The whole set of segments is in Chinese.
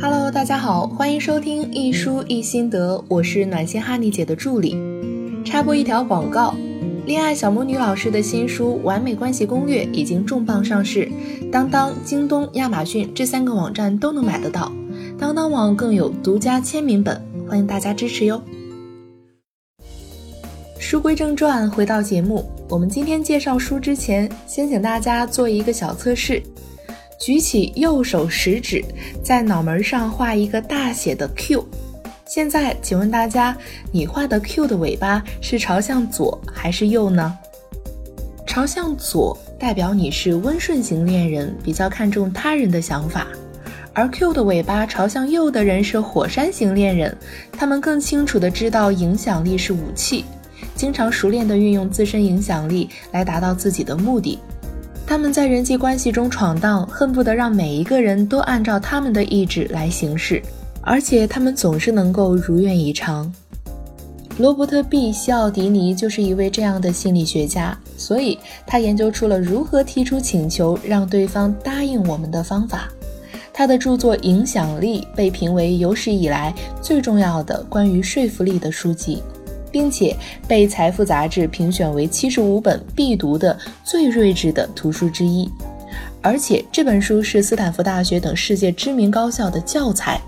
Hello，大家好，欢迎收听一书一心得，我是暖心哈尼姐的助理。插播一条广告，恋爱小魔女老师的新书《完美关系攻略》已经重磅上市，当当、京东、亚马逊这三个网站都能买得到，当当网更有独家签名本，欢迎大家支持哟。书归正传，回到节目，我们今天介绍书之前，先请大家做一个小测试。举起右手食指，在脑门上画一个大写的 Q。现在，请问大家，你画的 Q 的尾巴是朝向左还是右呢？朝向左代表你是温顺型恋人，比较看重他人的想法；而 Q 的尾巴朝向右的人是火山型恋人，他们更清楚的知道影响力是武器，经常熟练的运用自身影响力来达到自己的目的。他们在人际关系中闯荡，恨不得让每一个人都按照他们的意志来行事，而且他们总是能够如愿以偿。罗伯特 ·B· 西奥迪尼就是一位这样的心理学家，所以他研究出了如何提出请求让对方答应我们的方法。他的著作《影响力》被评为有史以来最重要的关于说服力的书籍。并且被《财富》杂志评选为七十五本必读的最睿智的图书之一，而且这本书是斯坦福大学等世界知名高校的教材。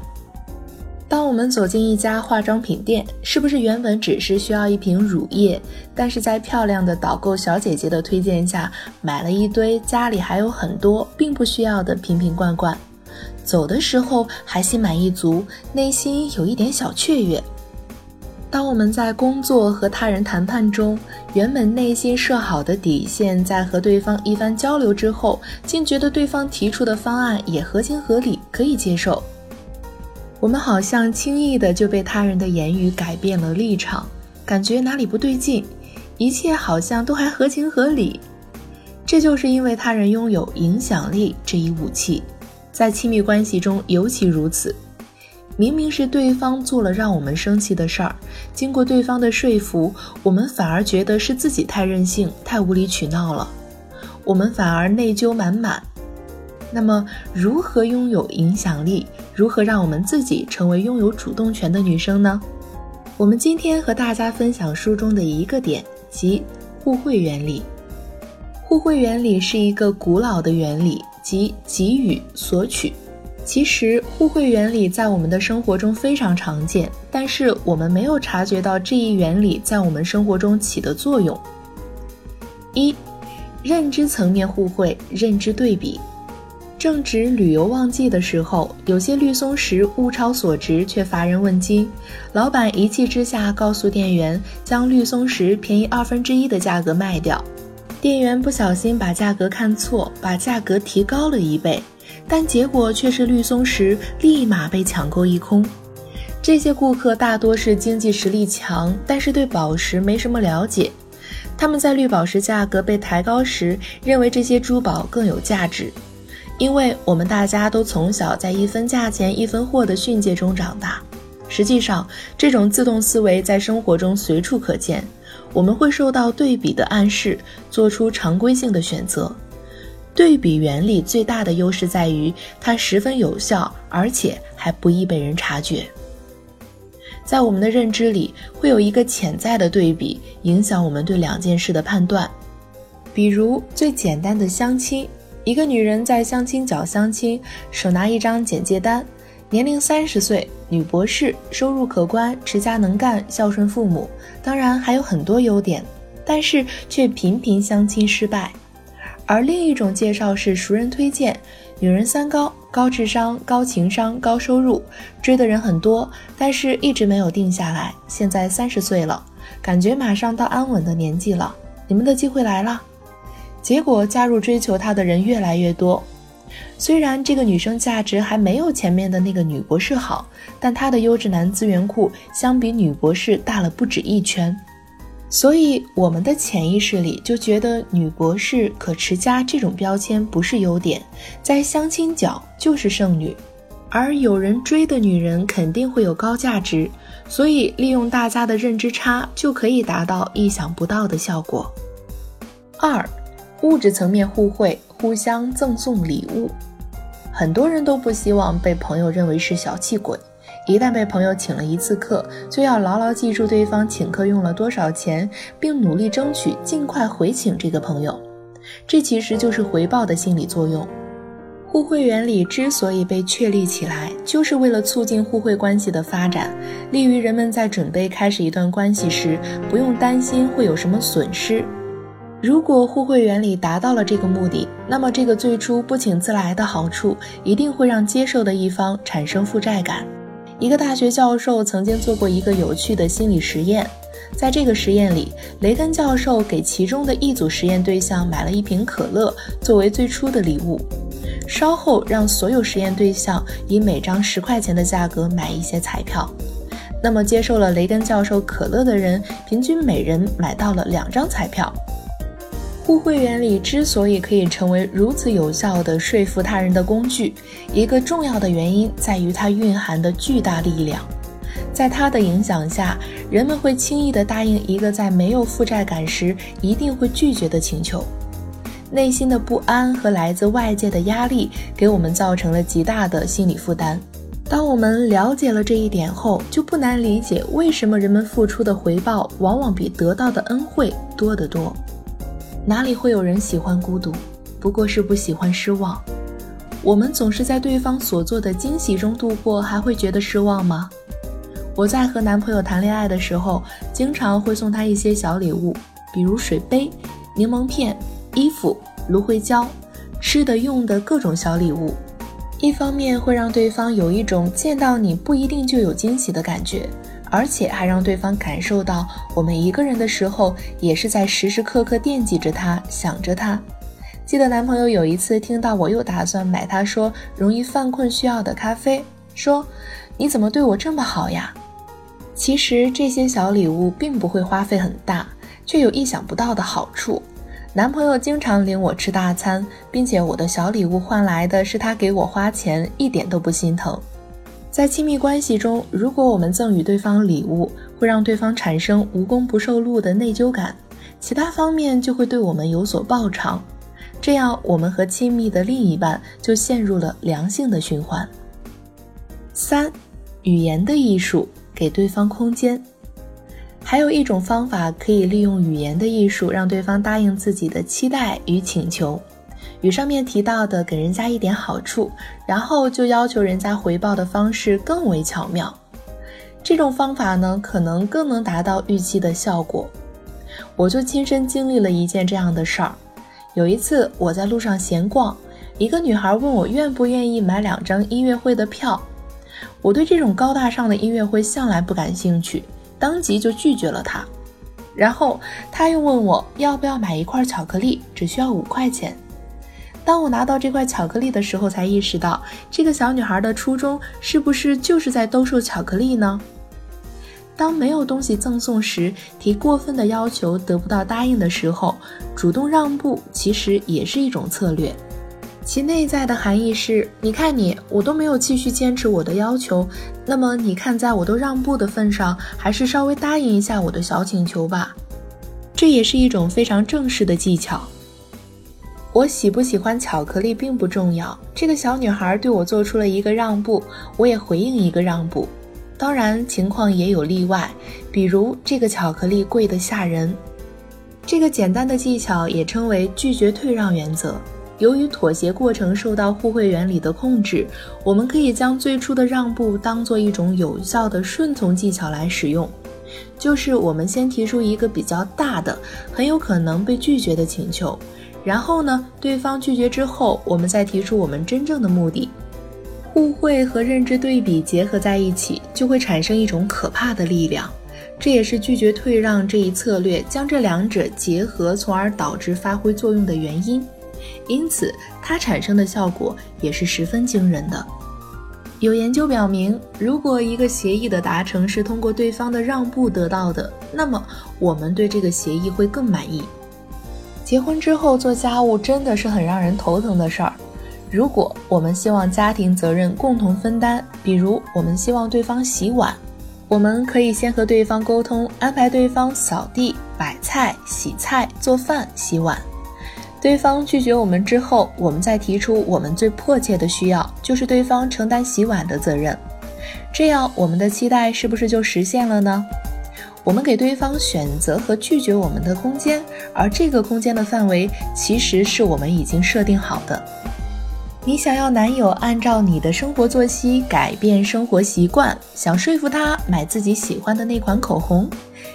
当我们走进一家化妆品店，是不是原本只是需要一瓶乳液，但是在漂亮的导购小姐姐的推荐下，买了一堆家里还有很多并不需要的瓶瓶罐罐，走的时候还心满意足，内心有一点小雀跃。当我们在工作和他人谈判中，原本内心设好的底线，在和对方一番交流之后，竟觉得对方提出的方案也合情合理，可以接受。我们好像轻易的就被他人的言语改变了立场，感觉哪里不对劲，一切好像都还合情合理。这就是因为他人拥有影响力这一武器，在亲密关系中尤其如此。明明是对方做了让我们生气的事儿，经过对方的说服，我们反而觉得是自己太任性、太无理取闹了，我们反而内疚满满。那么，如何拥有影响力？如何让我们自己成为拥有主动权的女生呢？我们今天和大家分享书中的一个点，即互惠原理。互惠原理是一个古老的原理，即给予索取。其实互惠原理在我们的生活中非常常见，但是我们没有察觉到这一原理在我们生活中起的作用。一、认知层面互惠，认知对比。正值旅游旺季的时候，有些绿松石物超所值，却乏人问津。老板一气之下告诉店员，将绿松石便宜二分之一的价格卖掉。店员不小心把价格看错，把价格提高了一倍。但结果却是绿松石立马被抢购一空。这些顾客大多是经济实力强，但是对宝石没什么了解。他们在绿宝石价格被抬高时，认为这些珠宝更有价值。因为我们大家都从小在一分价钱一分货的训诫中长大。实际上，这种自动思维在生活中随处可见。我们会受到对比的暗示，做出常规性的选择。对比原理最大的优势在于，它十分有效，而且还不易被人察觉。在我们的认知里，会有一个潜在的对比，影响我们对两件事的判断。比如最简单的相亲，一个女人在相亲角相亲，手拿一张简介单，年龄三十岁，女博士，收入可观，持家能干，孝顺父母，当然还有很多优点，但是却频频相亲失败。而另一种介绍是熟人推荐，女人三高：高智商、高情商、高收入，追的人很多，但是一直没有定下来。现在三十岁了，感觉马上到安稳的年纪了，你们的机会来了。结果加入追求她的人越来越多，虽然这个女生价值还没有前面的那个女博士好，但她的优质男资源库相比女博士大了不止一圈。所以，我们的潜意识里就觉得女博士、可持家这种标签不是优点，在相亲角就是剩女，而有人追的女人肯定会有高价值，所以利用大家的认知差就可以达到意想不到的效果。二，物质层面互惠，互相赠送礼物。很多人都不希望被朋友认为是小气鬼，一旦被朋友请了一次客，就要牢牢记住对方请客用了多少钱，并努力争取尽快回请这个朋友。这其实就是回报的心理作用。互惠原理之所以被确立起来，就是为了促进互惠关系的发展，利于人们在准备开始一段关系时，不用担心会有什么损失。如果互惠原理达到了这个目的，那么这个最初不请自来的好处，一定会让接受的一方产生负债感。一个大学教授曾经做过一个有趣的心理实验，在这个实验里，雷根教授给其中的一组实验对象买了一瓶可乐作为最初的礼物。稍后让所有实验对象以每张十块钱的价格买一些彩票，那么接受了雷根教授可乐的人，平均每人买到了两张彩票。互惠原理之所以可以成为如此有效的说服他人的工具，一个重要的原因在于它蕴含的巨大力量。在它的影响下，人们会轻易地答应一个在没有负债感时一定会拒绝的请求。内心的不安和来自外界的压力给我们造成了极大的心理负担。当我们了解了这一点后，就不难理解为什么人们付出的回报往往比得到的恩惠多得多。哪里会有人喜欢孤独？不过是不喜欢失望。我们总是在对方所做的惊喜中度过，还会觉得失望吗？我在和男朋友谈恋爱的时候，经常会送他一些小礼物，比如水杯、柠檬片。衣服、芦荟胶、吃的、用的各种小礼物，一方面会让对方有一种见到你不一定就有惊喜的感觉，而且还让对方感受到我们一个人的时候也是在时时刻刻惦记着他、想着他。记得男朋友有一次听到我又打算买他说容易犯困需要的咖啡，说：“你怎么对我这么好呀？”其实这些小礼物并不会花费很大，却有意想不到的好处。男朋友经常领我吃大餐，并且我的小礼物换来的是他给我花钱，一点都不心疼。在亲密关系中，如果我们赠予对方礼物，会让对方产生无功不受禄的内疚感，其他方面就会对我们有所报偿，这样我们和亲密的另一半就陷入了良性的循环。三，语言的艺术，给对方空间。还有一种方法可以利用语言的艺术，让对方答应自己的期待与请求，与上面提到的给人家一点好处，然后就要求人家回报的方式更为巧妙。这种方法呢，可能更能达到预期的效果。我就亲身经历了一件这样的事儿。有一次我在路上闲逛，一个女孩问我愿不愿意买两张音乐会的票。我对这种高大上的音乐会向来不感兴趣。当即就拒绝了她，然后她又问我要不要买一块巧克力，只需要五块钱。当我拿到这块巧克力的时候，才意识到这个小女孩的初衷是不是就是在兜售巧克力呢？当没有东西赠送时，提过分的要求得不到答应的时候，主动让步其实也是一种策略。其内在的含义是：你看你，我都没有继续坚持我的要求，那么你看，在我都让步的份上，还是稍微答应一下我的小请求吧。这也是一种非常正式的技巧。我喜不喜欢巧克力并不重要，这个小女孩对我做出了一个让步，我也回应一个让步。当然，情况也有例外，比如这个巧克力贵得吓人。这个简单的技巧也称为拒绝退让原则。由于妥协过程受到互惠原理的控制，我们可以将最初的让步当做一种有效的顺从技巧来使用。就是我们先提出一个比较大的、很有可能被拒绝的请求，然后呢，对方拒绝之后，我们再提出我们真正的目的。互惠和认知对比结合在一起，就会产生一种可怕的力量。这也是拒绝退让这一策略将这两者结合，从而导致发挥作用的原因。因此，它产生的效果也是十分惊人的。有研究表明，如果一个协议的达成是通过对方的让步得到的，那么我们对这个协议会更满意。结婚之后做家务真的是很让人头疼的事儿。如果我们希望家庭责任共同分担，比如我们希望对方洗碗，我们可以先和对方沟通，安排对方扫地、摆菜、洗菜、做饭、洗碗。对方拒绝我们之后，我们再提出我们最迫切的需要，就是对方承担洗碗的责任。这样，我们的期待是不是就实现了呢？我们给对方选择和拒绝我们的空间，而这个空间的范围其实是我们已经设定好的。你想要男友按照你的生活作息改变生活习惯，想说服他买自己喜欢的那款口红，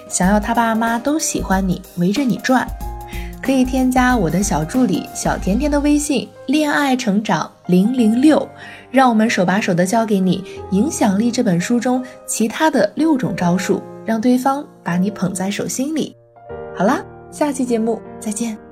想要他爸妈都喜欢你，围着你转，可以添加我的小助理小甜甜的微信“恋爱成长零零六”，让我们手把手的教给你《影响力》这本书中其他的六种招数。让对方把你捧在手心里。好啦，下期节目再见。